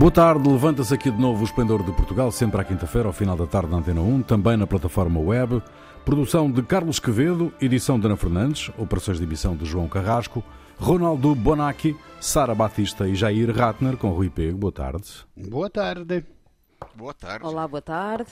Boa tarde, levanta-se aqui de novo o Esplendor de Portugal, sempre à quinta-feira, ao final da tarde na Antena 1, também na plataforma web. Produção de Carlos Quevedo, edição de Ana Fernandes, operações de emissão de João Carrasco, Ronaldo Bonacci, Sara Batista e Jair Ratner, com Rui Pego. Boa tarde. Boa tarde. Boa tarde. Olá, boa tarde.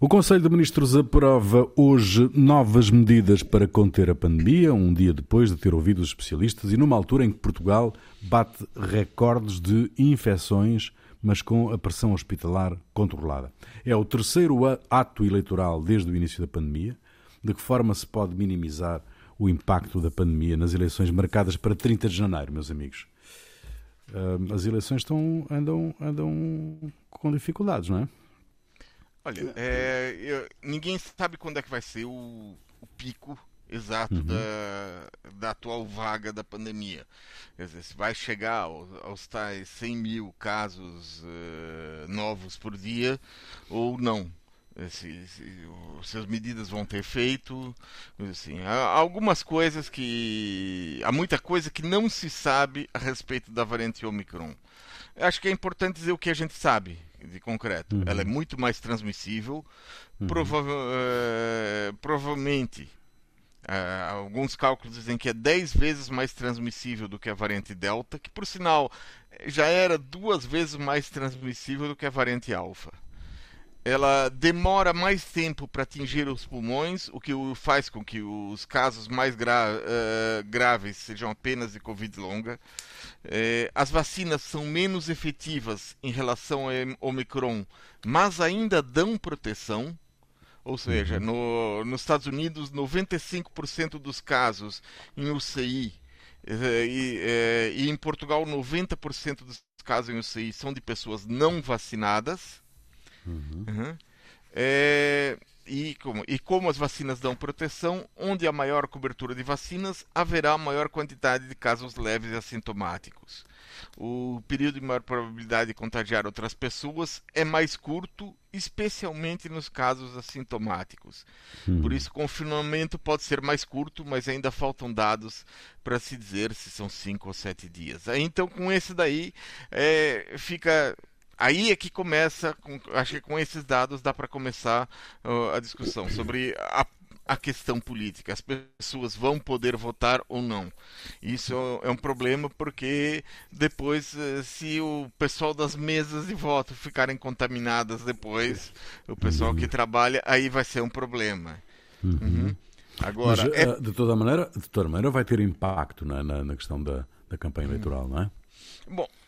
O Conselho de Ministros aprova hoje novas medidas para conter a pandemia, um dia depois de ter ouvido os especialistas e numa altura em que Portugal bate recordes de infecções, mas com a pressão hospitalar controlada. É o terceiro ato eleitoral desde o início da pandemia. De que forma se pode minimizar o impacto da pandemia nas eleições marcadas para 30 de janeiro, meus amigos? As eleições estão, andam, andam com dificuldades, não é? Olha, é, eu, ninguém sabe quando é que vai ser o, o pico exato uhum. da, da atual vaga da pandemia. Quer dizer, se vai chegar aos, aos tais 100 mil casos uh, novos por dia ou não. Se, se, se, as medidas vão ter efeito, assim, há algumas coisas que há muita coisa que não se sabe a respeito da variante Omicron. Acho que é importante dizer o que a gente sabe de concreto. Uhum. Ela é muito mais transmissível. Uhum. Prova uh, provavelmente, uh, alguns cálculos dizem que é 10 vezes mais transmissível do que a variante Delta, que por sinal já era duas vezes mais transmissível do que a variante Alpha. Ela demora mais tempo para atingir os pulmões, o que faz com que os casos mais gra uh, graves sejam apenas de Covid longa. É, as vacinas são menos efetivas em relação ao Omicron, mas ainda dão proteção. Ou seja, uhum. no, nos Estados Unidos, 95% dos casos em UCI é, e, é, e, em Portugal, 90% dos casos em UCI são de pessoas não vacinadas. Uhum. Uhum. É, e como, e como as vacinas dão proteção, onde há maior cobertura de vacinas, haverá maior quantidade de casos leves e assintomáticos. O período de maior probabilidade de contagiar outras pessoas é mais curto, especialmente nos casos assintomáticos. Hum. Por isso, o confinamento pode ser mais curto, mas ainda faltam dados para se dizer se são cinco ou sete dias. Então, com esse daí, é, fica aí é que começa, com, acho que com esses dados dá para começar uh, a discussão sobre a, a, questão política. As pessoas vão poder votar ou não. Isso é um problema porque depois, uh, se o pessoal das mesas de voto ficarem contaminadas depois, o pessoal uhum. que trabalha, aí vai ser um problema. Uhum. Uhum. Agora, Mas, é... Uh, de, toda maneira, de toda maneira, vai ter impacto na, na, na questão da, da campanha eleitoral, não é? Bom, eh,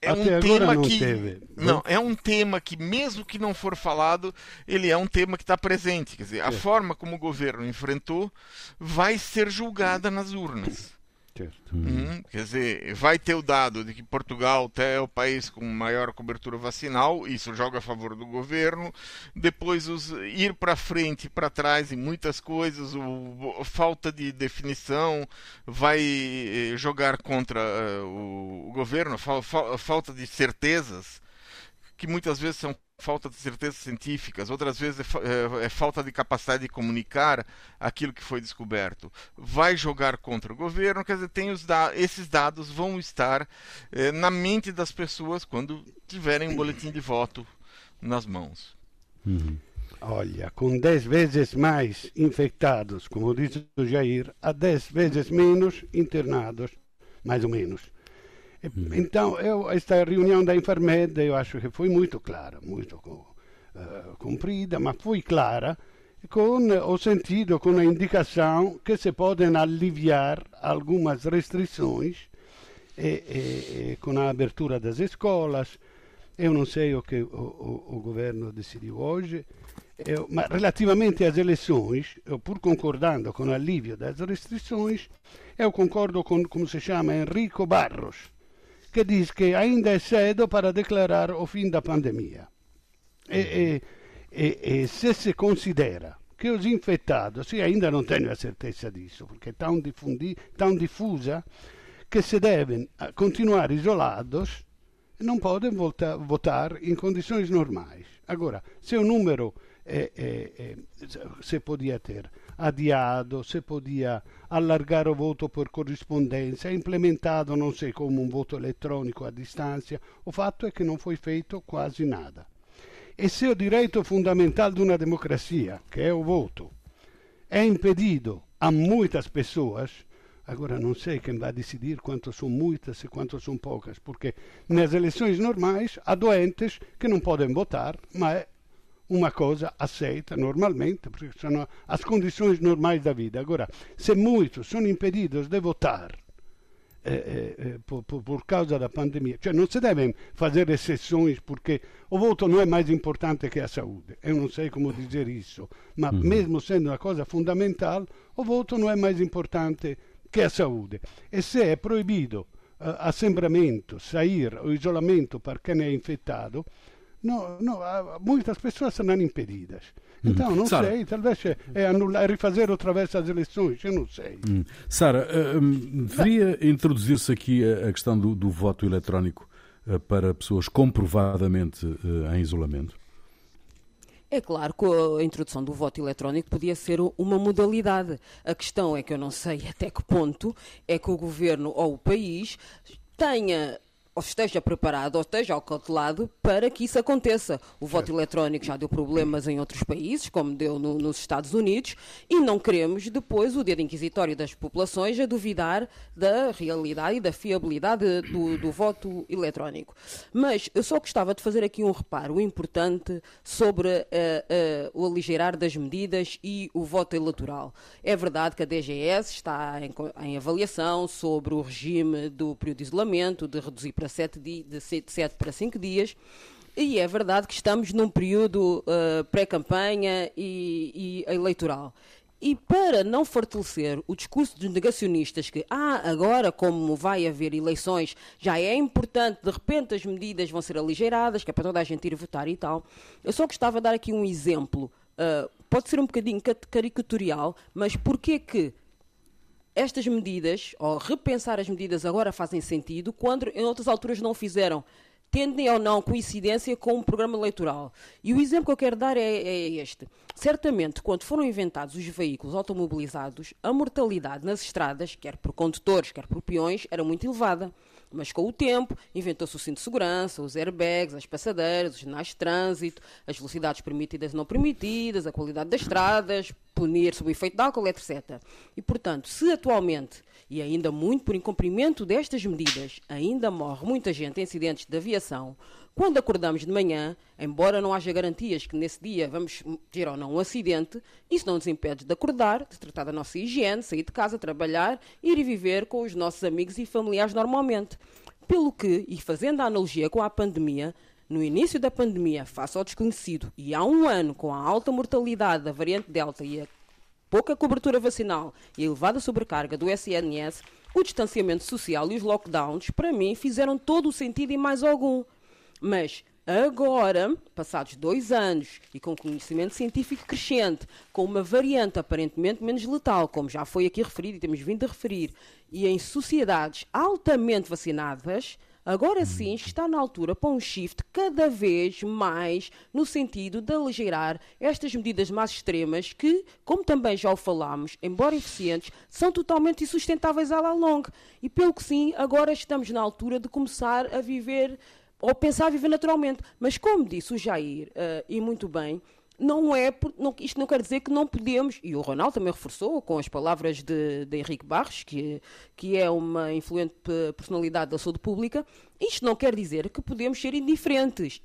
é Até um tema não que teve. não é um tema que mesmo que não for falado ele é um tema que está presente quer dizer a é. forma como o governo enfrentou vai ser julgada nas urnas Certo. Uhum. Quer dizer, vai ter o dado de que Portugal é o país com maior cobertura vacinal, isso joga a favor do governo. Depois, os, ir para frente e para trás em muitas coisas, o, falta de definição vai eh, jogar contra uh, o, o, governo, falta de certezas, que muitas vezes são falta de certezas científicas, outras vezes é, é, é, falta de capacidade de comunicar aquilo que foi descoberto. Vai jogar contra o governo, quer dizer, tem os da esses dados vão estar é, na mente das pessoas quando tiverem um boletim de voto nas mãos. Uhum. Olha, com 10 vezes mais infectados, como diz o Jair, a 10 vezes menos internados, mais ou menos. Então, eu, esta reunião da Infarmed, eu acho que foi muito clara, muito uh, comprida, mas foi clara, com o sentido, com a indicação que se podem aliviar algumas restrições e, e, e, com a abertura das escolas. Eu não sei o que o, o, o governo decidiu hoje, eu, mas relativamente às eleições, eu, pur concordando com o alívio das restrições, eu concordo com, como se chama, Enrico Barros, que diz que ainda é cedo para declarar o fim da pandemia. E, e, e, e se se considera che os infectados, io ainda non tenho a certeza disso, perché è tão, difundi, tão diffusa, che se devem continuar isolados, non podem voltar, votar in condições normais. Agora, se o número é, é, é, se podia ter adiado, se podia allargare o voto per corrispondenza, implementato non sei come un voto elettronico a distanza, o fatto è che non foi feito quasi nada. E se o direito fundamental de uma democracia, que é o voto, é impedido a muitas pessoas, agora não sei quem vai decidir quanto são muitas e quanto são poucas, porque nas eleições normais há doentes que não podem votar, mas é uma coisa aceita normalmente, porque são as condições normais da vida. Agora, se muitos são impedidos de votar, eh, eh, por, por, causa da pandemia. Cioè non si deve fare eccezioni perché o voto non è mais importante che a saúde. Eu non sei come dire isso, ma mm-hmm. mesmo sendo una cosa fondamentale, o voto non è mais importante che a saúde. E se è proibito uh, assembramento, sair o isolamento per chi ne è infettato, no, no, muitas pessoas serão impedidas. Uhum. Então, não Sarah. sei, talvez é, é anular, refazer outra vez as eleições, eu não sei. Hum. Sara, uh, deveria introduzir-se aqui a, a questão do, do, voto eletrónico uh, para pessoas comprovadamente uh, em isolamento? É claro que a introdução do voto eletrónico podia ser uma modalidade. A questão é que eu não sei até que ponto é que o governo ou o país tenha ou esteja preparado ou esteja acautelado para que isso aconteça. O voto eletrónico já deu problemas em outros países, como deu no, nos Estados Unidos, e não queremos depois o dedo inquisitório das populações a duvidar da realidade e da fiabilidade do, do voto eletrónico. Mas eu só gostava de fazer aqui um reparo importante sobre uh, uh, o aligeirar das medidas e o voto eleitoral. É verdade que a DGS está em, em avaliação sobre o regime do período de isolamento, de reduzir para sete, de, de sete para cinco dias. E é verdade que estamos num período uh, pré-campanha e, e eleitoral. E para não fortalecer o discurso dos negacionistas que, ah, agora como vai haver eleições, já é importante, de repente as medidas vão ser aligeiradas, que é para toda a gente ir votar e tal, eu só gostava de dar aqui um exemplo. Uh, pode ser um bocadinho caricatural, mas porquê que estas medidas, ou repensar as medidas agora fazem sentido, quando em outras alturas não fizeram, tendem ou não coincidência com um programa eleitoral. E o exemplo que eu quero dar é, é este. Certamente, quando foram inventados os veículos automobilizados, a mortalidade nas estradas, quer por condutores, quer por peões, era muito elevada. Mas com o tempo, inventou-se o cinto de segurança, os airbags, as passadeiras, os sinais de trânsito, as velocidades permitidas e não permitidas, a qualidade das estradas, punir sob o efeito de álcool, etc. E, portanto, se atualmente, e ainda muito por incumprimento destas medidas, ainda morre muita gente em acidentes de aviação, quando acordamos de manhã, embora não haja garantias que nesse dia vamos ter ou não um acidente, isso não nos impede de acordar, de tratar da nossa higiene, sair de casa, trabalhar, ir e viver com os nossos amigos e familiares normalmente. Pelo que, e fazendo a analogia com a pandemia, no início da pandemia, face ao desconhecido, e há um ano com a alta mortalidade da variante Delta e a pouca cobertura vacinal e a elevada sobrecarga do SNS, o distanciamento social e os lockdowns, para mim, fizeram todo o sentido e mais algum. Mas agora, passados dois anos e com conhecimento científico crescente, com uma variante aparentemente menos letal, como já foi aqui referido e temos vindo a referir, e em sociedades altamente vacinadas, Agora sim está na altura para um shift cada vez mais no sentido de aligeirar estas medidas mais extremas que, como também já o falámos, embora eficientes, são totalmente insustentáveis à longa. E pelo que sim, agora estamos na altura de começar a viver ou pensar viver naturalmente. Mas como disse o Jair, uh, e muito bem, não é, não, isto não quer dizer que não podemos, e o Ronaldo também reforçou com as palavras de, de Henrique Barros, que, que é uma influente personalidade da saúde pública, isto não quer dizer que podemos ser indiferentes.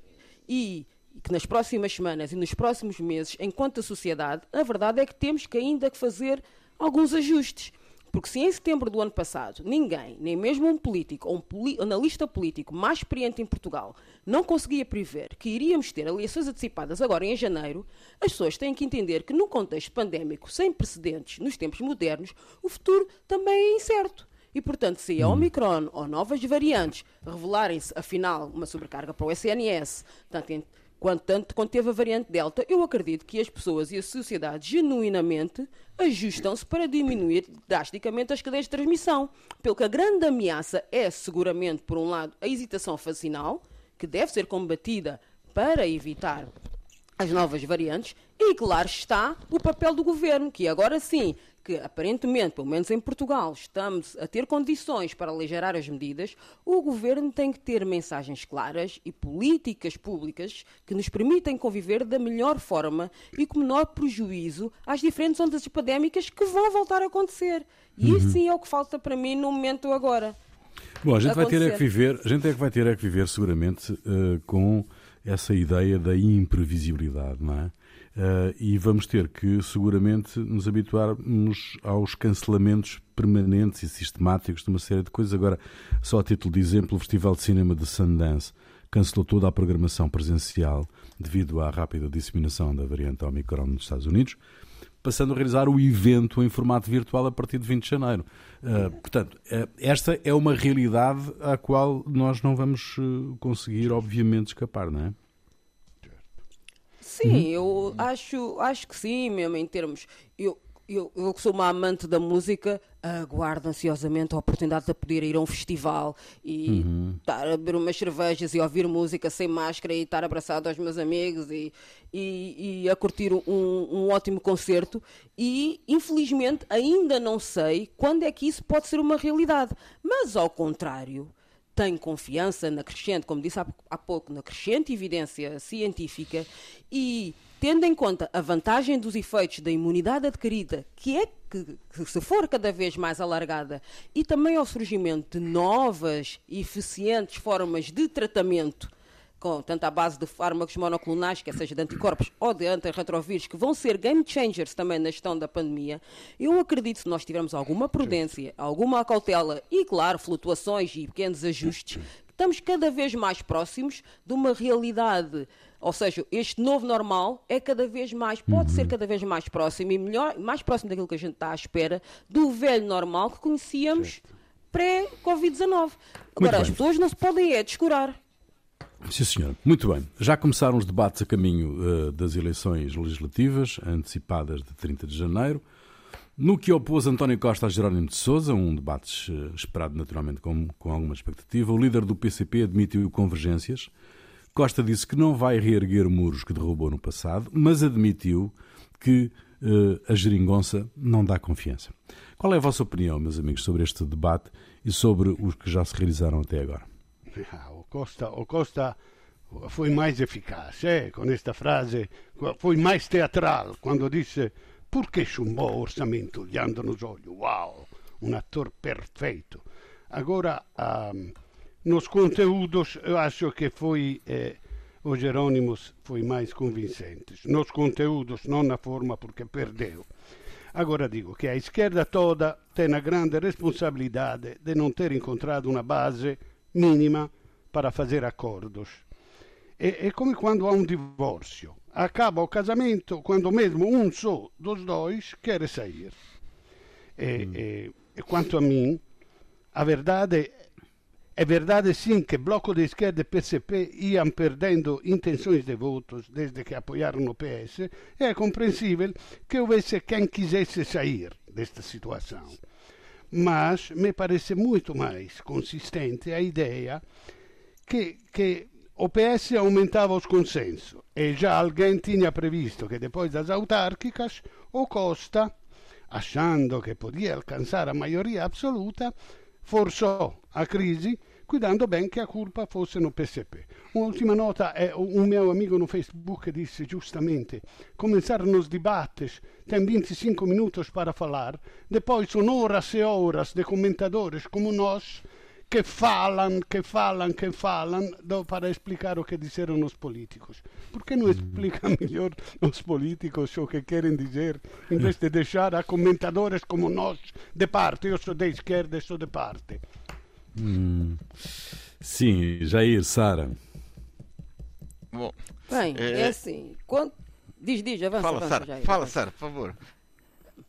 E que nas próximas semanas e nos próximos meses, enquanto a sociedade, a verdade é que temos que ainda fazer alguns ajustes. Porque se em setembro do ano passado ninguém, nem mesmo um político ou um analista político mais experiente em Portugal, não conseguia prever que iríamos ter eleições antecipadas agora em janeiro, as pessoas têm que entender que num contexto pandémico sem precedentes nos tempos modernos, o futuro também é incerto. E, portanto, se a hum. Omicron ou novas variantes revelarem-se, afinal, uma sobrecarga para o SNS, tanto em quando, tanto quando teve a variante Delta, eu acredito que as pessoas e a sociedade genuinamente ajustam-se para diminuir drasticamente as cadeias de transmissão. Pelo que a grande ameaça é, seguramente, por um lado, a hesitação vacinal, que deve ser combatida para evitar as novas variantes e, claro está, o papel do governo, que agora sim que aparentemente, pelo menos em Portugal, estamos a ter condições para aligerar as medidas, o governo tem que ter mensagens claras e políticas públicas que nos permitem conviver da melhor forma e com menor prejuízo às diferentes ondas epidémicas que vão voltar a acontecer. E uhum. isso sim é o que falta para mim no momento agora. Bom, a gente vai ter é que viver, a gente é que vai ter é que viver seguramente uh, com essa ideia da imprevisibilidade, não é? Uh, e vamos ter que, seguramente, nos habituarmos aos cancelamentos permanentes e sistemáticos de uma série de coisas. Agora, só a título de exemplo, o Festival de Cinema de Sundance cancelou toda a programação presencial devido à rápida disseminação da variante Omicron nos Estados Unidos, passando a realizar o evento em formato virtual a partir de 20 de janeiro. Uh, portanto, uh, esta é uma realidade à qual nós não vamos conseguir, obviamente, escapar, não é? Sim, uhum. eu acho, acho que sim, mesmo em termos. Eu, eu, eu que sou uma amante da música, aguardo ansiosamente a oportunidade de poder ir a um festival e uhum. estar a beber umas cervejas e ouvir música sem máscara e estar abraçado aos meus amigos e, e, e a curtir um, um ótimo concerto. E, infelizmente, ainda não sei quando é que isso pode ser uma realidade. Mas, ao contrário tenho confiança na crescente, como disse há, há pouco, na crescente evidência científica e tendo em conta a vantagem dos efeitos da imunidade adquirida, que é que, que, se for cada vez mais alargada, e também ao surgimento de novas e eficientes formas de tratamento com tanto à base de fármacos monoclonais, quer seja de anticorpos ou de antirretrovírus, que vão ser game changers também na gestão da pandemia, eu acredito que se nós tivermos alguma prudência, alguma cautela e, claro, flutuações e pequenos ajustes, estamos cada vez mais próximos de uma realidade. Ou seja, este novo normal é cada vez mais, pode uhum. ser cada vez mais próximo e melhor, mais próximo daquilo que a gente está à espera do velho normal que conhecíamos pré-Covid-19. Agora, as pessoas não se podem é descurar. Sim, senhor. Muito bem. Já começaram os debates a caminho uh, das eleições legislativas, antecipadas de 30 de janeiro. No que opôs António Costa a Jerónimo de Sousa, um debate uh, esperado naturalmente com, com alguma expectativa, o líder do PCP admitiu convergências. Costa disse que não vai reerguer muros que derrubou no passado, mas admitiu que uh, a geringonça não dá confiança. Qual é a vossa opinião, meus amigos, sobre este debate e sobre os que já se realizaram até agora? O Costa, o Costa foi mais eficaz eh, com esta frase, foi mais teatral quando disse perché orçamento olhando nos olhos. Uau, um ator perfeito. Agora, um, nos conteúdos, eu acho que foi eh, o Jerônimos foi mais convincente. Nos conteúdos, não na forma, porque perdeu. Agora digo que a esquerda toda tem a grande responsabilidade de não ter encontrado uma base mínima para fazer acordos. É, é come quando há um divórcio. Acaba o casamento quando mesmo um só dos dois quer sair. E, hum. e, e quanto a mim, a verdade é verdade sim que Bloco de Esquerda e PCP iam perdendo intenções de votos desde que apoiaram o PS e é compreensível que houvesse quem quisesse sair desta situação mas me parece muito mais consistente a ideia que, que o PS aumentava os consensos e já alguém tinha previsto que depois das autárquicas o Costa, achando que podia alcançar a maioria absoluta, forçou a crise cuidando bem que a culpa fosse no PCP. Un'ultima nota è un mio amico no Facebook disse giustamente começaram os debates, tem 25 minutos para falar, depois são horas e horas de comentadores como nós que falam, que falam, que falam para explicar o que disseram os políticos. Por que não explica melhor os políticos o que querem dizer, em vez de deixar a comentadores como nós de parte? Eu sou de esquerda sou de parte. Hum. Sim, Jair, Sara. Bom, Bem, é, é assim. Quando... Diz, diz, avança. Fala, avança, Sara, Jair, fala, Sara, por favor.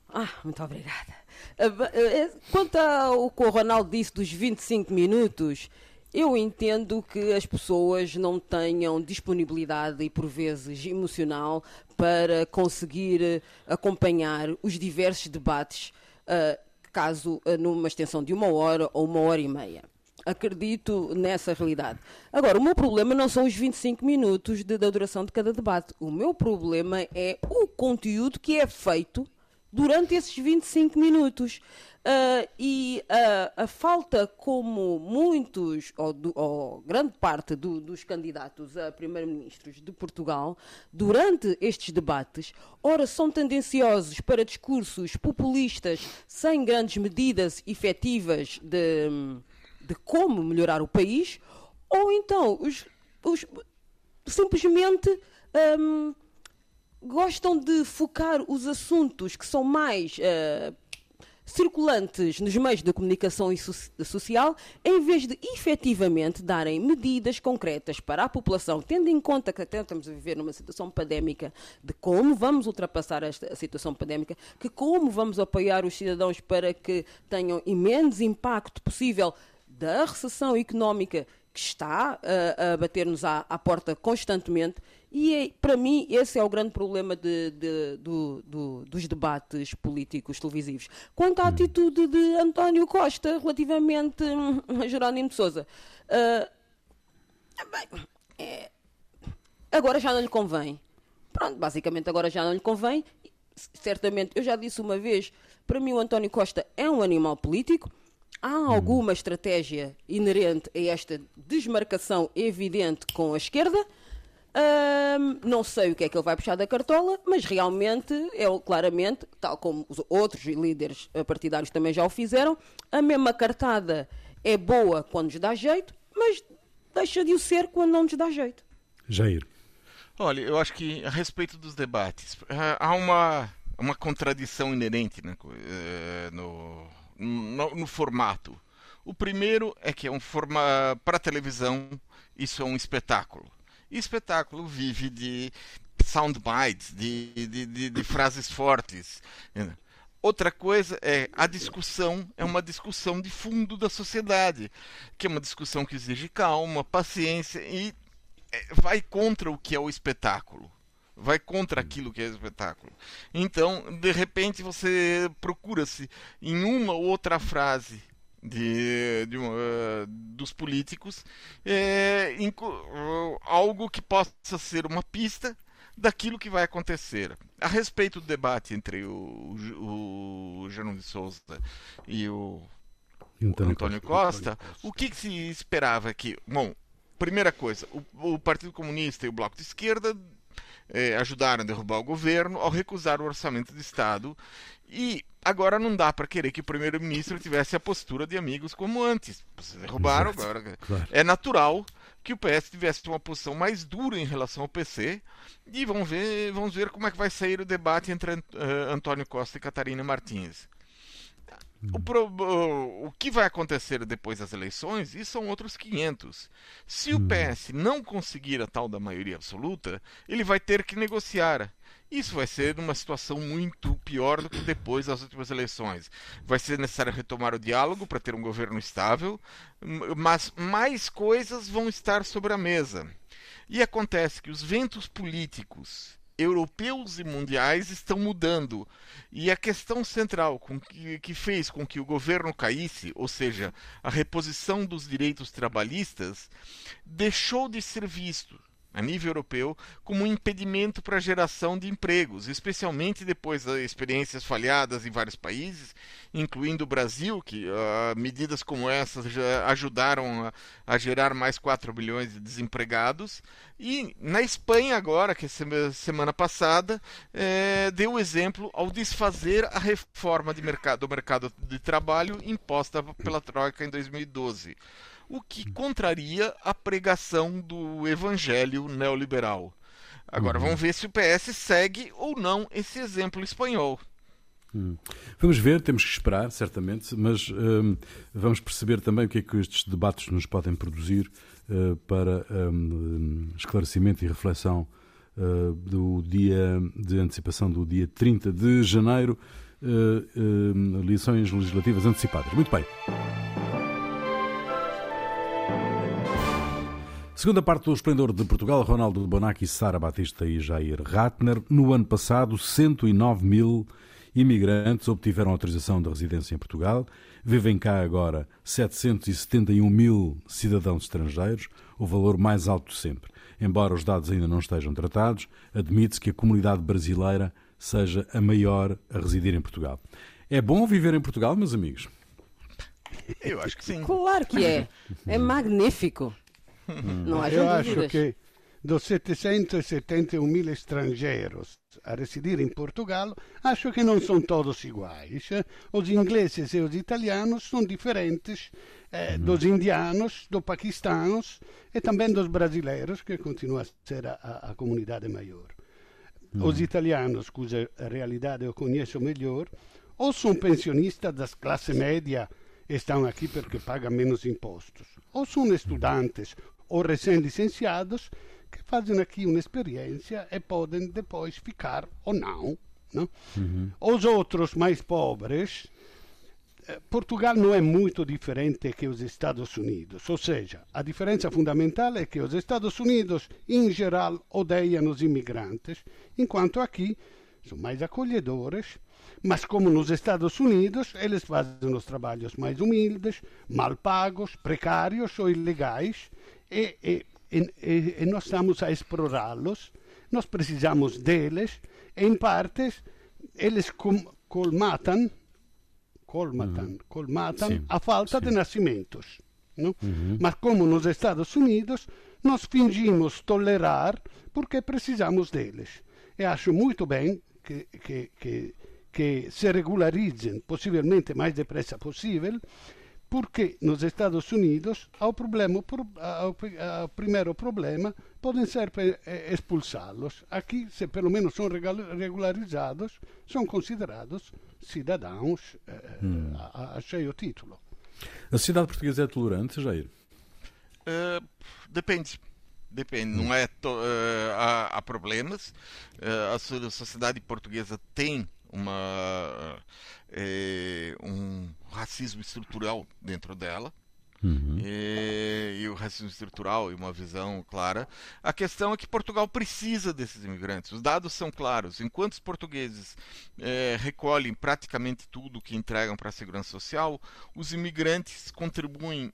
Ah, muito obrigada. É, quanto ao que o Ronaldo disse dos 25 minutos, eu entendo que as pessoas não tenham disponibilidade e, por vezes, emocional para conseguir acompanhar os diversos debates uh, caso eh, numa extensão de uma hora ou uma hora e meia. acredito nessa realidade. Agora, o meu problema não são os 25 minutos da duração de cada debate. O meu problema é o conteúdo que é feito durante esses 25 minutos. Uh, e uh, a falta como muitos, ou, do, ou grande parte do, dos candidatos a primeiro-ministros de Portugal, durante estes debates, ora são tendenciosos para discursos populistas sem grandes medidas efetivas de, de como melhorar o país, ou então os, os simplesmente um, gostam de focar os assuntos que são mais uh, circulantes nos meios de comunicação e social, em vez de efetivamente darem medidas concretas para a população, tendo em conta que até estamos a viver numa situação pandémica, de como vamos ultrapassar esta situação pandémica, que como vamos apoiar os cidadãos para que tenham imenso impacto possível da recessão económica que está a, a bater-nos à, à, porta constantemente. E para mim, esse é o grande problema de, de, do, do, dos debates políticos televisivos. Quanto à atitude de António Costa relativamente hum, a Jerónimo de Souza, uh, bem, é, agora já não lhe convém. Pronto, basicamente agora já não lhe convém. Certamente, eu já disse uma vez, para mim o António Costa é um animal político Há alguma estratégia inerente a esta desmarcação evidente com a esquerda? Um, não sei o que é que ele vai puxar da cartola, mas realmente, ele claramente, tal como os outros líderes partidários também já o fizeram, a mesma cartada é boa quando nos dá jeito, mas deixa de o ser quando não nos dá jeito. Jair. Olha, eu acho que a respeito dos debates, há uma, uma contradição inerente né, eh, no, no, no formato. O primeiro é que é um forma para televisão, isso é um espetáculo. Espetáculo vive de soundbites, de, de, de, de frases fortes. Outra coisa é a discussão é uma discussão de fundo da sociedade, que é uma discussão que exige calma, paciência e é, vai contra o que é o espetáculo vai contra aquilo que é espetáculo. Então, de repente, você procura-se em uma ou outra frase de, de uh, dos políticos é, algo que possa ser uma pista daquilo que vai acontecer. A respeito do debate entre o, o, o Jerônimo de Souza e o Antônio, Antônio Costa, o que, que se esperava aqui? Bom, primeira coisa, o, o Partido Comunista e o Bloco de Esquerda é, ajudaram a derrubar o governo ao recusar o orçamento de Estado. E agora não dá para querer que o primeiro-ministro tivesse a postura de amigos como antes. Vocês derrubaram, Exato. agora. Claro. É natural que o PS tivesse uma posição mais dura em relação ao PC. E vamos ver, vamos ver como é que vai sair o debate entre uh, Antônio Costa e Catarina Martins. O, pro, o, que vai acontecer depois das eleições, isso são outros 500. Se o hum. PS não conseguir a tal da maioria absoluta, ele vai ter que negociar. Isso vai ser uma situação muito pior do que depois das últimas eleições. Vai ser necessário retomar o diálogo para ter um governo estável, mas mais coisas vão estar sobre a mesa. E acontece que os ventos políticos europeus e mundiais estão mudando. E a questão central com que, que, fez com que o governo caísse, ou seja, a reposição dos direitos trabalhistas, deixou de ser visto a nível europeu como um impedimento para a geração de empregos, especialmente depois das experiências falhadas em vários países, incluindo o Brasil, que uh, medidas como essas já ajudaram a, a, gerar mais 4 bilhões de desempregados. E na Espanha, agora, que é semana passada, é, deu exemplo ao desfazer a reforma mercado, do mercado de trabalho imposta pela Troika em 2012 o que contraria a pregação do evangelho neoliberal. Agora uhum. vamos ver se o PS segue ou não esse exemplo espanhol. Hum. Vamos ver, temos que esperar, certamente, mas hum, vamos perceber também o que é que estes debates nos podem produzir uh, para um, esclarecimento e reflexão uh, do dia de antecipação do dia 30 de janeiro, uh, eleições legislativas antecipadas. Muito bem. Segunda parte do Esplendor de Portugal, Ronaldo Bonacci, Sara Batista e Jair Ratner. No ano passado, 109 mil imigrantes obtiveram autorização de residência em Portugal. Vivem cá agora 771 mil cidadãos estrangeiros, o valor mais alto de sempre. Embora os dados ainda não estejam tratados, admite-se que a comunidade brasileira seja a maior a residir em Portugal. É bom viver em Portugal, meus amigos? Eu acho que sim. Claro que é. É magnífico. Não há Eu acho que dos 771 mil estrangeiros a residir em Portugal, acho que não são todos iguais. Os ingleses e os italianos são diferentes eh, dos indianos, dos paquistanos e também dos brasileiros, que continua a ser a, a- comunidade maior. Os italianos, cuja realidade eu conheço melhor, ou são pensionistas das classe média e estão aqui porque pagam menos impostos, ou são estudantes ou recém-licenciados que fazem aqui uma experiência e podem depois ficar ou não. não? Os outros mais pobres, eh, Portugal não é muito diferente que os Estados Unidos, ou seja, a diferença fundamental é que os Estados Unidos, em geral, odeiam os imigrantes, enquanto aqui são mais acolhedores, mas como nos Estados Unidos, eles fazem os trabalhos mais humildes, mal pagos, precários ou ilegais, e, e, e, e- nós estamos a explorá-los, nós precisamos deles, e em partes eles com- colmatam colmatam, colmatam Sim, a falta sim. de nascimentos. não? Mas como nos Estados Unidos, nós fingimos tolerar porque precisamos deles. E acho muito bem que, que, que, que se regularizem, possivelmente mais depressa possível, porque nos Estados Unidos ao problema, pro- ao, ao primeiro problema podem ser pe- eh, expulsá-los. Aqui, se pelo menos são regularizados, são considerados cidadãos eh, a, a cheio título. A sociedade portuguesa é tolerante, Jair? Eh, depende. Depende. Não é to- eh, há, há problemas. Eh, a so- a sociedade portuguesa tem uma eh, um racismo estrutural dentro dela. E, e o racismo estrutural e uma visão clara. A questão é que Portugal precisa desses imigrantes. Os dados são claros. Enquanto os portugueses eh, recolhem praticamente tudo que entregam para a segurança social, os imigrantes contribuem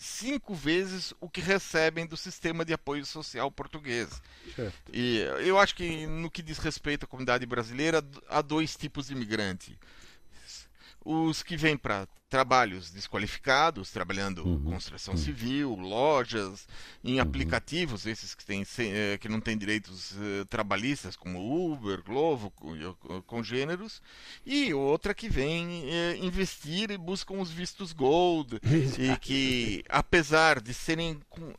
cinco vezes o que recebem do sistema de apoio social português. Certo. E eu acho que no que diz respeito à comunidade brasileira, há dois tipos de imigrante. Os que vêm para trabalhos desqualificados, trabalhando construção civil, lojas, em aplicativos, esses que, têm, sem- eh, que não têm direitos eh, trabalhistas, como Uber, Glovo, co- congêneros, e outra que vem eh, investir e buscam os vistos Gold, e que, apesar de serem com-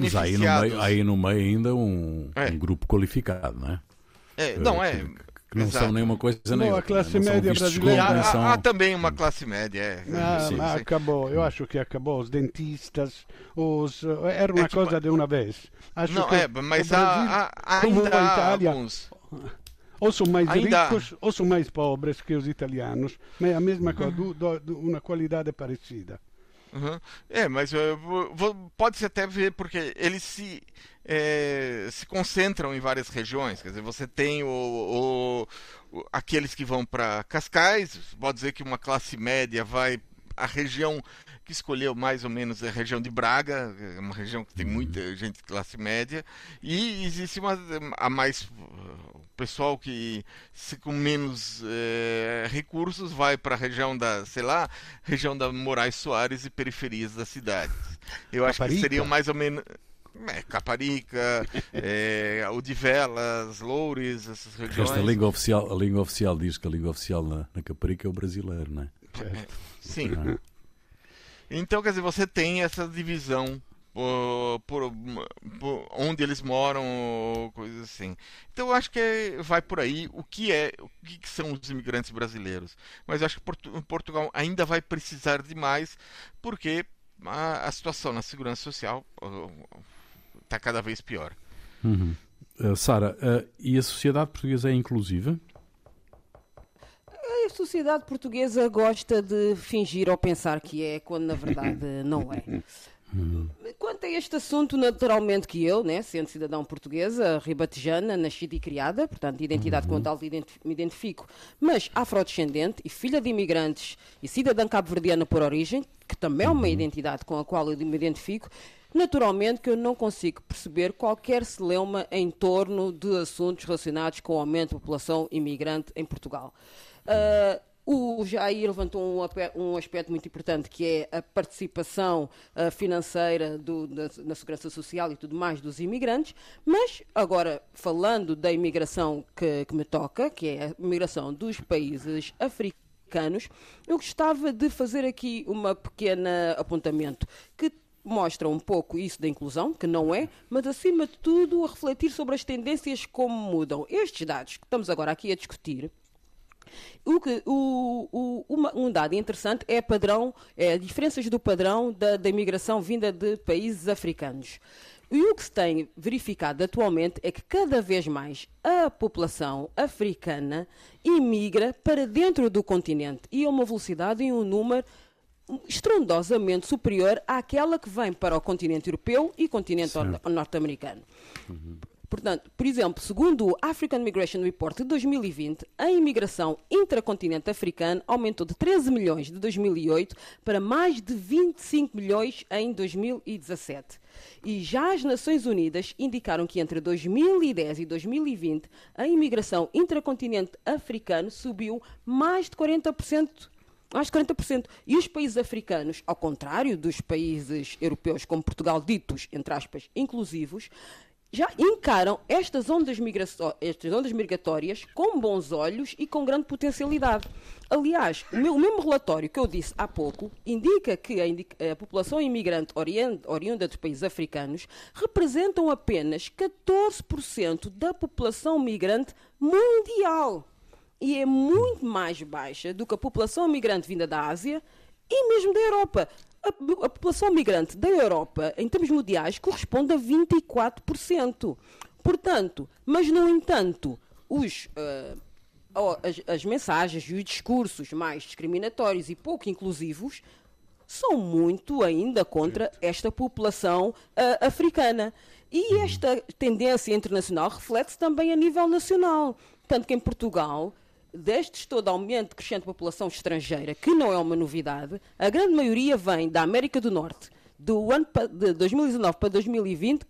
Mas há aí no beneficiados... meio, aí no meio ainda um, É. um grupo qualificado, não é? É, não, é... Que não exato. são nem uma coisa nem a outra. classe não são média brasileira- Há, são- há também uma classe média, é. Ah, Sim, mas sim. acabou, eu acho que acabou. Os dentistas, os, era uma É tipo- coisa de uma vez. Acho Não, que é, mas Brasil, há, há, como ainda a há Itália, alguns. ou são mais ainda ricos ou são mais pobres que os italianos, mas é a mesma Uhum. coisa, do- do- do- uma qualidade parecida. Uhum. É, mas pode-se até ver porque eles se, eh, se concentram em várias regiões. Quer dizer, você tem o, o- o- aqueles que vão para Cascais, pode dizer que uma classe média vai. A região que escolheu mais ou menos é a região de Braga, é uma região que tem muita gente de classe média, e existe uma a mais o pessoal que se com menos eh, recursos vai para a região da, sei lá, região da Moraes Soares e periferias das cidades. Eu acho que Caparica? seriam mais ou menos é, Caparica, é, Odivelas, Loures, essas regiões. Esta língua oficial, a língua oficial diz que a língua oficial na, na Caparica é o brasileiro, não é? Sim. Então, quer dizer, você tem essa divisão por, por- por onde eles moram, coisas assim. Então, eu acho que é- vai por aí o que é, o que são os imigrantes brasileiros. Mas eu acho que Portu- Portugal ainda vai precisar de mais, porque a, a situação na segurança social está cada vez pior. Uh, Sara, uh, e a sociedade portuguesa é inclusiva? A sociedade portuguesa gosta de fingir ou pensar que é, quando na verdade não é. Quanto a este assunto, naturalmente que eu, né, sendo cidadão portuguesa, ribatejana, nascida e criada, portanto, de identidade uhum. com tal me identifico, mas afrodescendente e filha de imigrantes e cidadã cabo-verdiana por origem, que também é uma uhum. identidade com a qual eu me identifico, naturalmente que eu não consigo perceber qualquer celeuma em torno de assuntos relacionados com o aumento da população imigrante em Portugal. Uh, o Jair levantou um, um, aspecto muito importante, que é a participação uh, financeira do, na segurança social e tudo mais dos imigrantes, mas agora falando da imigração que, que me toca, que é a imigração dos países africanos, eu gostava de fazer aqui uma pequena apontamento que mostra um pouco isso da inclusão, que não é, mas acima de tudo a refletir sobre as tendências como mudam. Estes dados que estamos agora aqui a discutir o que, o, o, uma, um dado interessante é padrão, é diferenças do padrão da, da imigração vinda de países africanos. E o que se tem verificado atualmente é que cada vez mais a população africana imigra para dentro do continente e a uma velocidade e um número estrondosamente superior àquela que vem para o continente europeu e continente norte-americano. Uhum. Portanto, por exemplo, segundo o African Migration Report de 2020, a imigração intracontinente africano aumentou de 13 milhões de 2008 para mais de 25 milhões em 2017. E já as Nações Unidas indicaram que entre 2010 e 2020 a imigração intracontinente africano subiu mais de 40% mais de 40%. E os países africanos, ao contrário dos países europeus, como Portugal, ditos, entre aspas, inclusivos, já encaram estas ondas, estas ondas migratórias com bons olhos e com grande potencialidade. Aliás, o, meu, mesmo relatório que eu disse há pouco indica que a, indica, a população imigrante oriunda dos países africanos representam apenas 14% da população migrante mundial. E é muito mais baixa do que a população migrante vinda da Ásia e mesmo da Europa a, a população migrante da Europa, em termos mundiais, corresponde a 24%. Portanto, mas no entanto, os, uh, as, as, mensagens e os discursos mais discriminatórios e pouco inclusivos são muito ainda contra esta população uh, africana. E esta tendência internacional reflete-se também a nível nacional. Tanto que em Portugal deste todo aumento crescente de população estrangeira, que não é uma novidade, a grande maioria vem da América do Norte. Do ano de 2019 para 2020,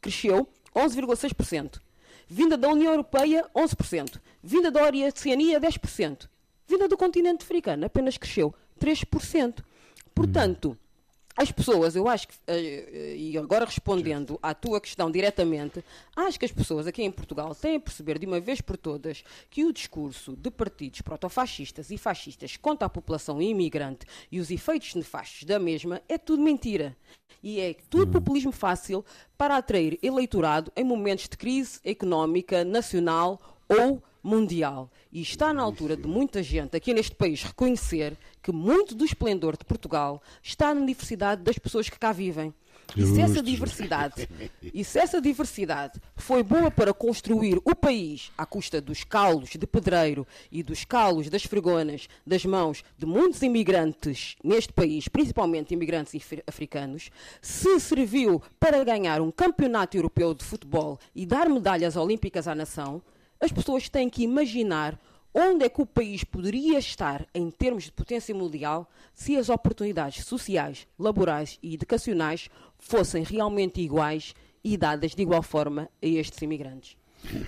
cresceu 11,6%. Vinda da União Europeia, 11%. Vinda da Oceania, 10%. Vinda do continente africano, apenas cresceu 3%. Portanto, as pessoas, eu acho que, eh, eh, e agora respondendo à tua questão diretamente, acho que as pessoas aqui em Portugal têm a perceber de uma vez por todas que o discurso de partidos protofascistas e fascistas contra a população imigrante e os efeitos nefastos da mesma é tudo mentira. E é tudo hum. populismo fácil para atrair eleitorado em momentos de crise económica nacional ou mundial. E está na altura de muita gente aqui neste país reconhecer que muito do esplendor de Portugal está na diversidade das pessoas que cá vivem. E se essa diversidade, e se essa diversidade foi boa para construir o país à custa dos calos de pedreiro e dos calos das fregonas das mãos de muitos imigrantes neste país, principalmente imigrantes africanos, se serviu para ganhar um campeonato europeu de futebol e dar medalhas olímpicas à nação, as pessoas têm que imaginar onde é que o país poderia estar em termos de potência mundial se as oportunidades sociais, laborais e educacionais fossem realmente iguais e dadas de igual forma a estes imigrantes.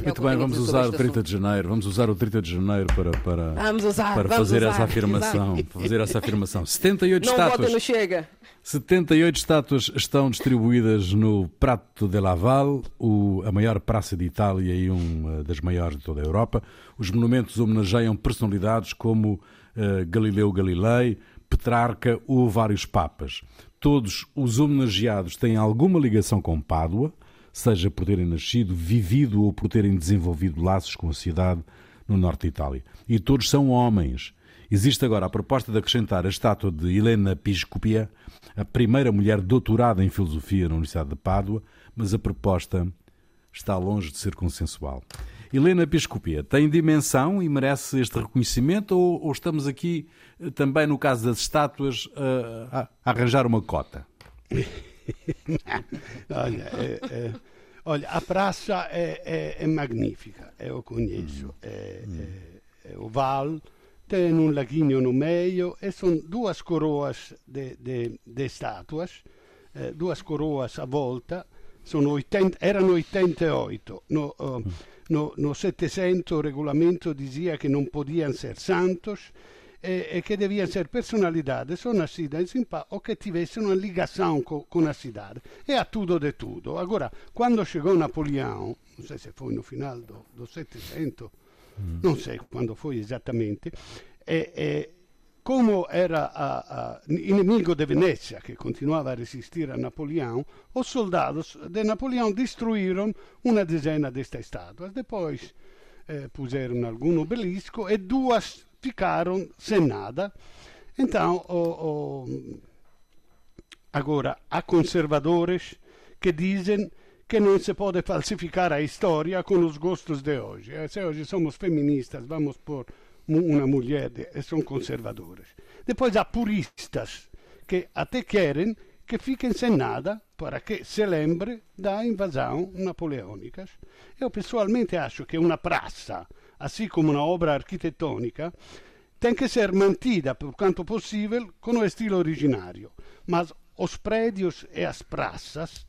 Muito bem, vamos usar o 30 de janeiro, vamos usar o 30 de janeiro para, para, vamos usar, para vamos fazer usar, essa afirmação. Fazer essa afirmação. 78 Não estátuas. no Chega. 78 estátuas estão distribuídas no Prato de Laval, o, a maior praça de Itália e uma das maiores de toda a Europa. Os monumentos homenageiam personalidades como uh, Galileu Galilei, Petrarca ou vários papas. Todos os homenageados têm alguma ligação com Pádua, seja por terem nascido, vivido ou por terem desenvolvido laços com a cidade no norte de Itália. E todos são homens. Existe agora a proposta de acrescentar a estátua de Helena Piscopia, a primeira mulher doutorada em filosofia na Universidade de Pádua, mas a proposta está longe de ser consensual. Helena Piscopia tem dimensão e merece este reconhecimento ou, ou estamos aqui eh, também no caso das estátuas a, a arranjar uma cota? olha, é, é, olha, a praça é, é, é magnífica, eu conheço. É, é, é o Val, tem um laguinho no meio e são duas coroas de, de, de estátuas, duas coroas a volta, sono 80, erano 88. No, uh, no, no 700 o regolamento dizia que não podiam ser santos e, e que deviam ser personalidades ou nascidas em paz ou que tivessem uma ligação com, com a cidade. E a tudo de tudo. Agora, quando chegou Napoleão, não sei se foi no final do, do 700, mm. non sei quando foi esattamente, e, e come era a, a, inimigo de Venezia, que continuava a resistir a Napoleão, os soldados de Napoleão destruíram uma dezena destas estátuas. Depois eh, puseram algum obelisco e duas ficaram sem nada. Então, agora, há conservadores que dizem que não se pode falsificar a história com os gostos de hoje. Eh, se hoje somos feministas, vamos por uma mulher, de, são conservadores. Depois há puristas que até querem que fiquem sem nada para que se lembre da invasão napoleônica. Eu pessoalmente acho que uma praça, assim como uma obra arquitettônica, tem que ser mantida por quanto possível com o estilo originário. Mas os prédios e as praças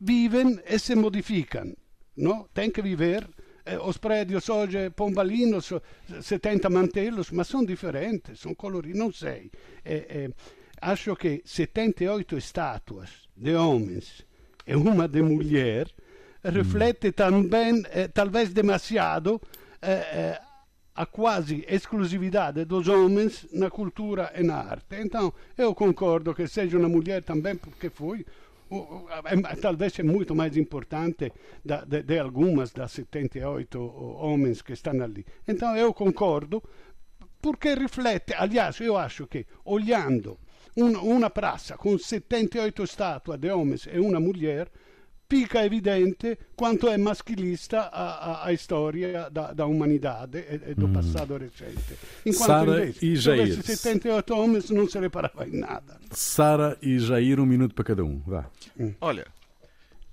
vivem e se modificam. No? Tem que viver eh, os prédios hoje Pombalinos, 70 mantellos, ma sono differenti, sono colori, non sei. Eh, eh, acho che 78 statuas de homens e uma de mulher riflette também, eh, talvez demasiado, eh, a quasi esclusività dos homens na cultura e na arte. Então, eu concordo que seja uma mulher também, porque foi talvez é muito mais importante da, de, de, algumas das 78 homens que estão ali. Então eu concordo, porque riflette, aliás, eu acho que olhando un, uma praça com 78 estátuas de homens e uma mulher, fica evidente quanto è maschilista a, a, a storia da, da umanidade e, e do mm. passato recente. Enquanto Sara invece, e Jair. 78 homens não se reparava em nada. Sara e Jair, um minuto para cada um. Vá. Hum. Olha,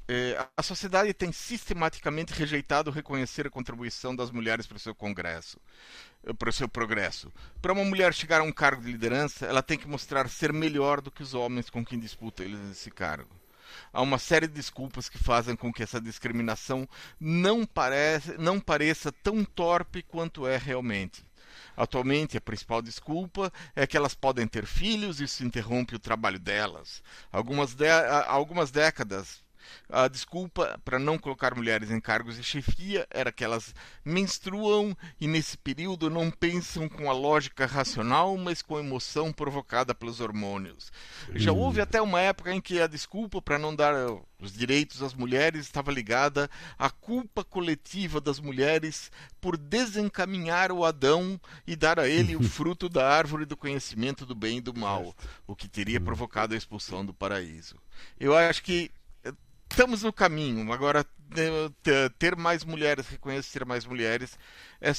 é, a sociedade tem sistematicamente rejeitado reconhecer a contribuição das mulheres para o seu congresso, para o seu progresso. Para uma mulher chegar a um cargo de liderança, ela tem que mostrar ser melhor do que os homens com quem disputa esse cargo há uma série de desculpas que fazem com que essa discriminação não, parece, não pareça tão torpe quanto é realmente. Atualmente, a principal desculpa é que elas podem ter filhos e isso interrompe o trabalho delas. Algumas, de, algumas décadas a desculpa para não colocar mulheres em cargos de chefia era que elas menstruam e nesse período não pensam com a lógica racional, mas com a emoção provocada pelos hormônios. Já hum. houve até uma época em que a desculpa para não dar os direitos às mulheres estava ligada à culpa coletiva das mulheres por desencaminhar o Adão e dar a ele o fruto da árvore do conhecimento do bem e do mal, o que teria hum. provocado a expulsão do paraíso. Eu acho que estamos no caminho. Agora, ter mais mulheres, reconhecer mais mulheres, é,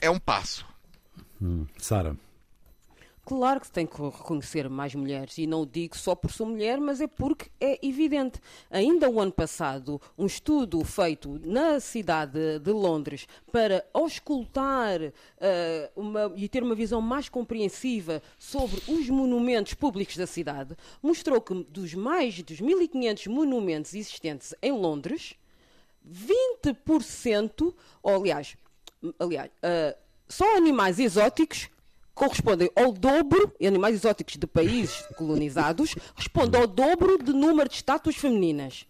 é um passo. Hum. Sara. Claro que se tem que reconhecer mais mulheres e não digo só por ser mulher, mas é porque é evidente. Ainda o ano passado, um estudo feito na cidade de Londres para auscultar uh, uma, e ter uma visão mais compreensiva sobre os monumentos públicos da cidade mostrou que dos mais dos 1.500 monumentos existentes em Londres, 20%, ou aliás, aliás uh, só animais exóticos correspondem ao dobro, animais exóticos de países colonizados, respondem ao dobro de número de estátuas femininas.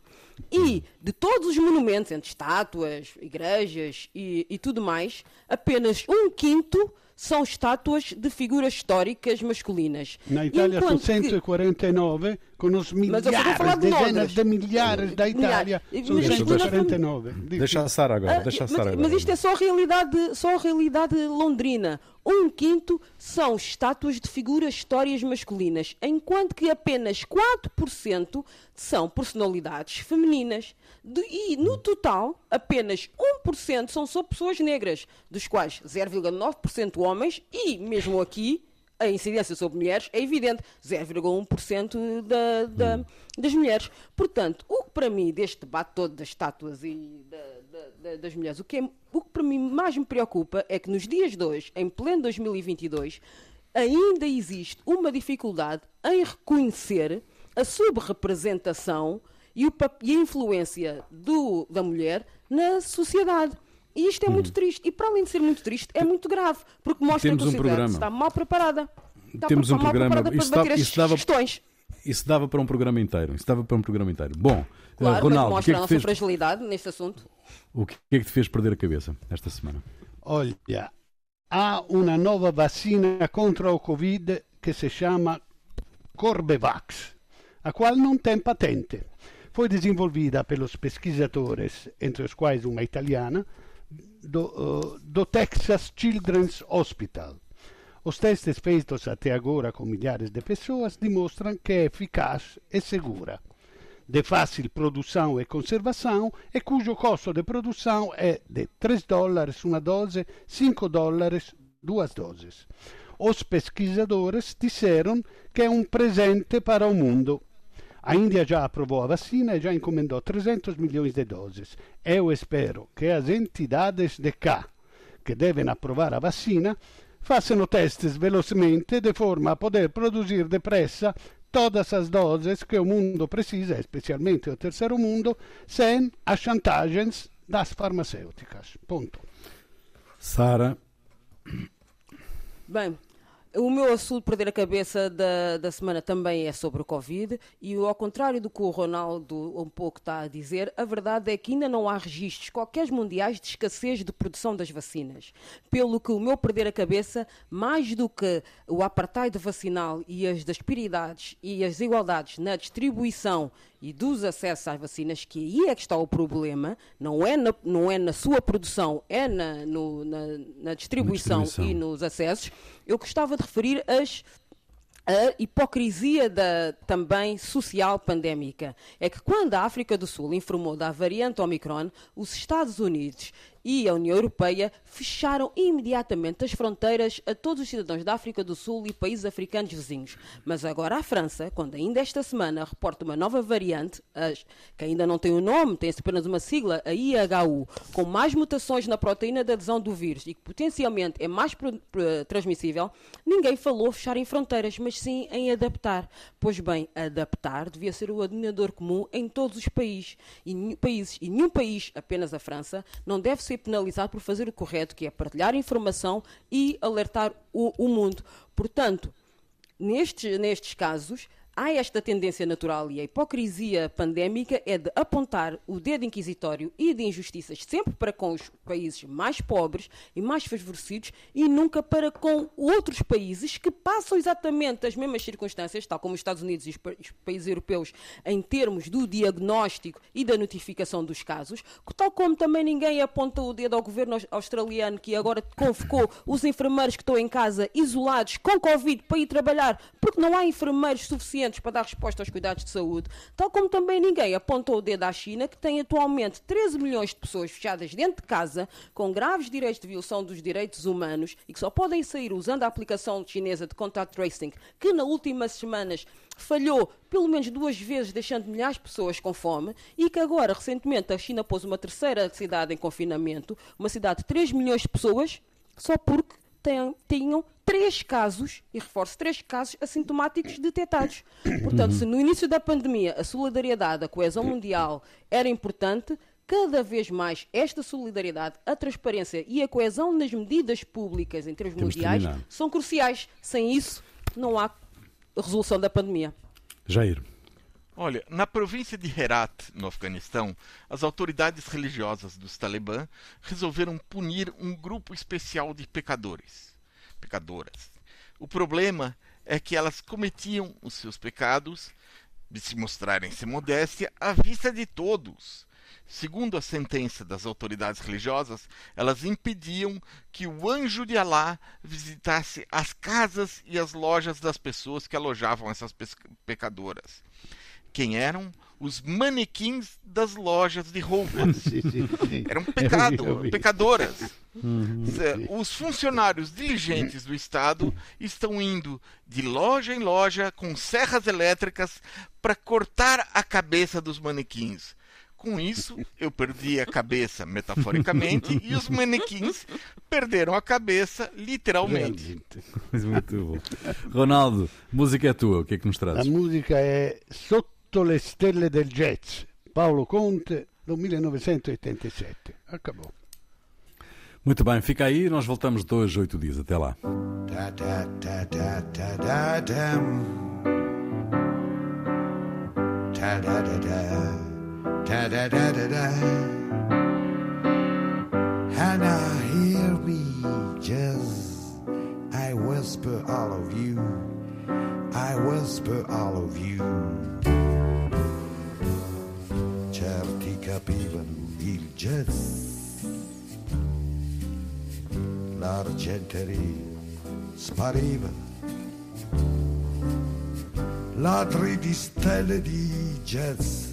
E de todos os monumentos, entre estátuas, igrejas e, e tudo mais, apenas um quinto são estátuas de figuras históricas masculinas. Na Itália são 149, que... com os milhares, de dezenas de milhares da Itália, milhares. são 149. Deixa a Sara agora. Ah, deixa a Sara mas, agora. mas isto é só a realidade, só a realidade londrina. Um quinto são estátuas de figuras histórias masculinas, enquanto que apenas 4% são personalidades femininas. De, e, no total, apenas 1% são só pessoas negras, dos quais 0,9% homens e, mesmo aqui, a incidência sobre mulheres é evidente, 0,1% da, da, hum. das mulheres. Portanto, o que para mim, deste debate todo das estátuas e da, da, das mulheres, o que, é, o que para mim mais me preocupa é que nos dias de hoje, em pleno 2022, ainda existe uma dificuldade em reconhecer a subrepresentação e, o, e a influência do, da mulher na sociedade. E isto é muito uhum. triste. E para além de ser muito triste, é muito grave, porque mostra Temos que a sociedade um está mal preparada. Está Temos um programa. Para isso, dava, isso, dava, questões. isso dava para um programa inteiro. Isso dava para um programa inteiro. Bom, claro, uh, Ronaldo, mostra que é que a nossa fez... fragilidade neste assunto. O que é que te fez perder a cabeça esta semana? Olha, há uma nova vacina contra o Covid que se chama Corbevax, a qual não tem patente. Foi desenvolvida pelos pesquisadores, entre os quais uma italiana, do, do Texas Children's Hospital. Os testes feitos até agora com milhares de pessoas demonstram que é eficaz e segura, de fácil produção e conservação e cujo custo de produção é de 3 dólares uma dose, 5 dólares duas doses. Os pesquisadores disseram que é um presente para o mundo a Índia já aprovou a vacina e já encomendou 300 milhões de doses. Eu espero que as entidades de cá, que devem aprovar a vacina, façam testes velocemente de forma a poder produzir depressa todas as doses que o mundo precisa, especialmente o terceiro mundo, sem as chantagens das farmacêuticas. Ponto. Sara. Bem, o meu assunto perder a cabeça da, da semana também é sobre o Covid e ao contrário do que o Ronaldo um pouco está a dizer, a verdade é que ainda não há registros qualquer mundiais de escassez de produção das vacinas. Pelo que o meu perder a cabeça, mais do que o apartheid vacinal e as disparidades e as desigualdades na distribuição e dos acessos às vacinas, que aí é que está o problema, não é na, não é na sua produção, é na, no, na, na distribuição, distribuição e nos acessos, eu gostava de referir as a hipocrisia da, também social pandémica. É que quando a África do Sul informou da variante Omicron, os Estados Unidos e a União Europeia fecharam imediatamente as fronteiras a todos os cidadãos da África do Sul e países africanos vizinhos. Mas agora a França, quando ainda esta semana reporta uma nova variante, que ainda não tem o um nome, tem apenas uma sigla, a IHU, com mais mutações na proteína de adesão do vírus e que potencialmente é mais transmissível, ninguém falou fechar em fronteiras, mas sim em adaptar. Pois bem, adaptar devia ser o denominador comum em todos os países. E, países, e nenhum país, apenas a França, não deve ser ser penalizado por fazer o correto, que é partilhar informação e alertar o, o mundo. Portanto, nestes, nestes casos, há esta tendência natural e a hipocrisia pandémica é de apontar o dedo inquisitório e de injustiças sempre para com os países mais pobres e mais favorecidos e nunca para com outros países que passam exatamente as mesmas circunstâncias, tal como os Estados Unidos e os países europeus, em termos do diagnóstico e da notificação dos casos, tal como também ninguém aponta o dedo ao governo australiano que agora convocou os enfermeiros que estão em casa isolados com Covid para ir trabalhar porque não há enfermeiros suficientes suficientes para dar resposta aos cuidados de saúde, tal como também ninguém apontou o dedo à China, que tem atualmente 13 milhões de pessoas fechadas dentro de casa, com graves direitos de violação dos direitos humanos e que só podem sair usando a aplicação chinesa de contact tracing, que nas últimas semanas falhou pelo menos duas vezes, deixando milhares de pessoas com fome, e que agora, recentemente, a China pôs uma terceira cidade em confinamento, uma cidade de 3 milhões de pessoas, só porque tenham três casos, e reforço, três casos assintomáticos detectados. Portanto, se no início da pandemia a solidariedade, a coesão mundial era importante, cada vez mais esta solidariedade, a transparência e a coesão nas medidas públicas em termos Temos mundiais são cruciais. Sem isso, não há resolução da pandemia. Jair. Olha, na província de Herat, no Afeganistão, as autoridades religiosas dos Talibã resolveram punir um grupo especial de pecadores, pecadoras. O problema é que elas cometiam os seus pecados, de se mostrarem sem modéstia, à vista de todos. Segundo a sentença das autoridades religiosas, elas impediam que o anjo de Alá visitasse as casas e as lojas das pessoas que alojavam essas pecadoras quem eram os manequins das lojas de roupas. Sì, sì, sì. Era um Eu pecado, vi, eu vi. pecadoras. Zé, Os funcionários diligentes do Estado estão indo de loja em loja com serras elétricas para cortar a cabeça dos manequins. Com isso, eu perdi a cabeça metaforicamente e os manequins perderam a cabeça literalmente. Mas muito bom. Ronaldo, música é tua, o que é que nos La trazes? musica è Sotto le stelle del jazz, Paolo Conte, del 1987. Acabou. Muito bem, fica aí, nós voltamos dois, oito dias. Até lá. Da da da da da da dam. Da da da da. Da da da da da. And I hear me just I whisper all of you. I whisper all of you. Jazz. L'argenteria spariva. Ladri di stelle di jazz,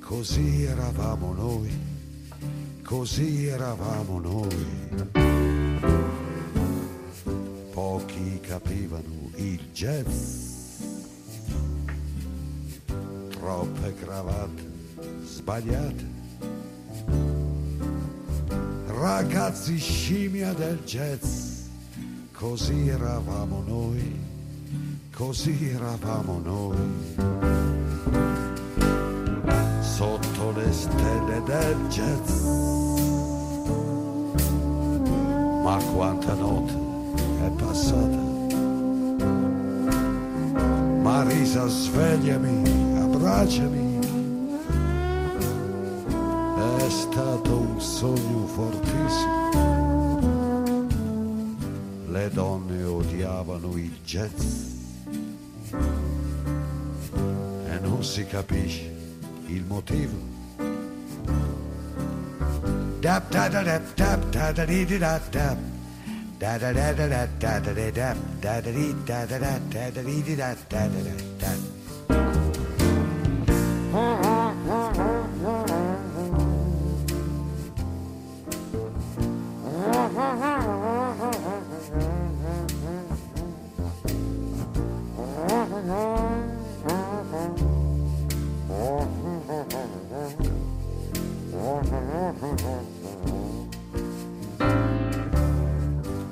così eravamo noi, così eravamo noi. Pochi capivano il jazz, troppe cravatte sbagliate. Ragazzi scimmia del jazz, così eravamo noi, così eravamo noi. Sotto le stelle del jazz. Ma quanta notte è passata. Marisa, svegliami, abbracciami. Stato un sogno fortissimo. Le donne odiavano il jazz e non si capisce il motivo. Dap da da dap dap da da dee da dap. Da da da da da da da da da da da da da da da da da da da da.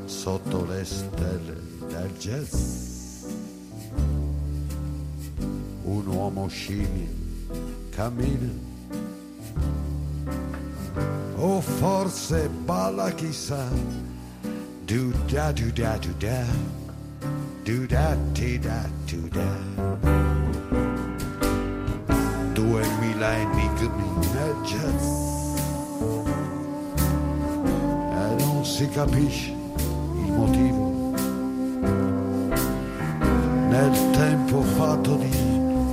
Sotto le stelle del jazz. Un uomo scimmia cammina. O forse balla chissà. Do da do da do da. Do da ti da do da. Duemila enigmi nel jazz. Si capisce il motivo. Nel tempo fatto di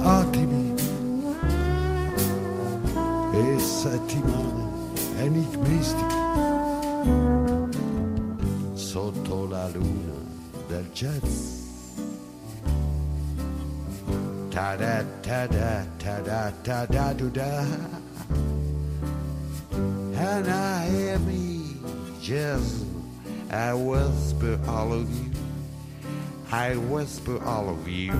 attimi e settimane enigmistiche sotto la luna del jazz. Ta da ta da ta da ta da do da. And I hear me I whisper all of you. I whisper all of you.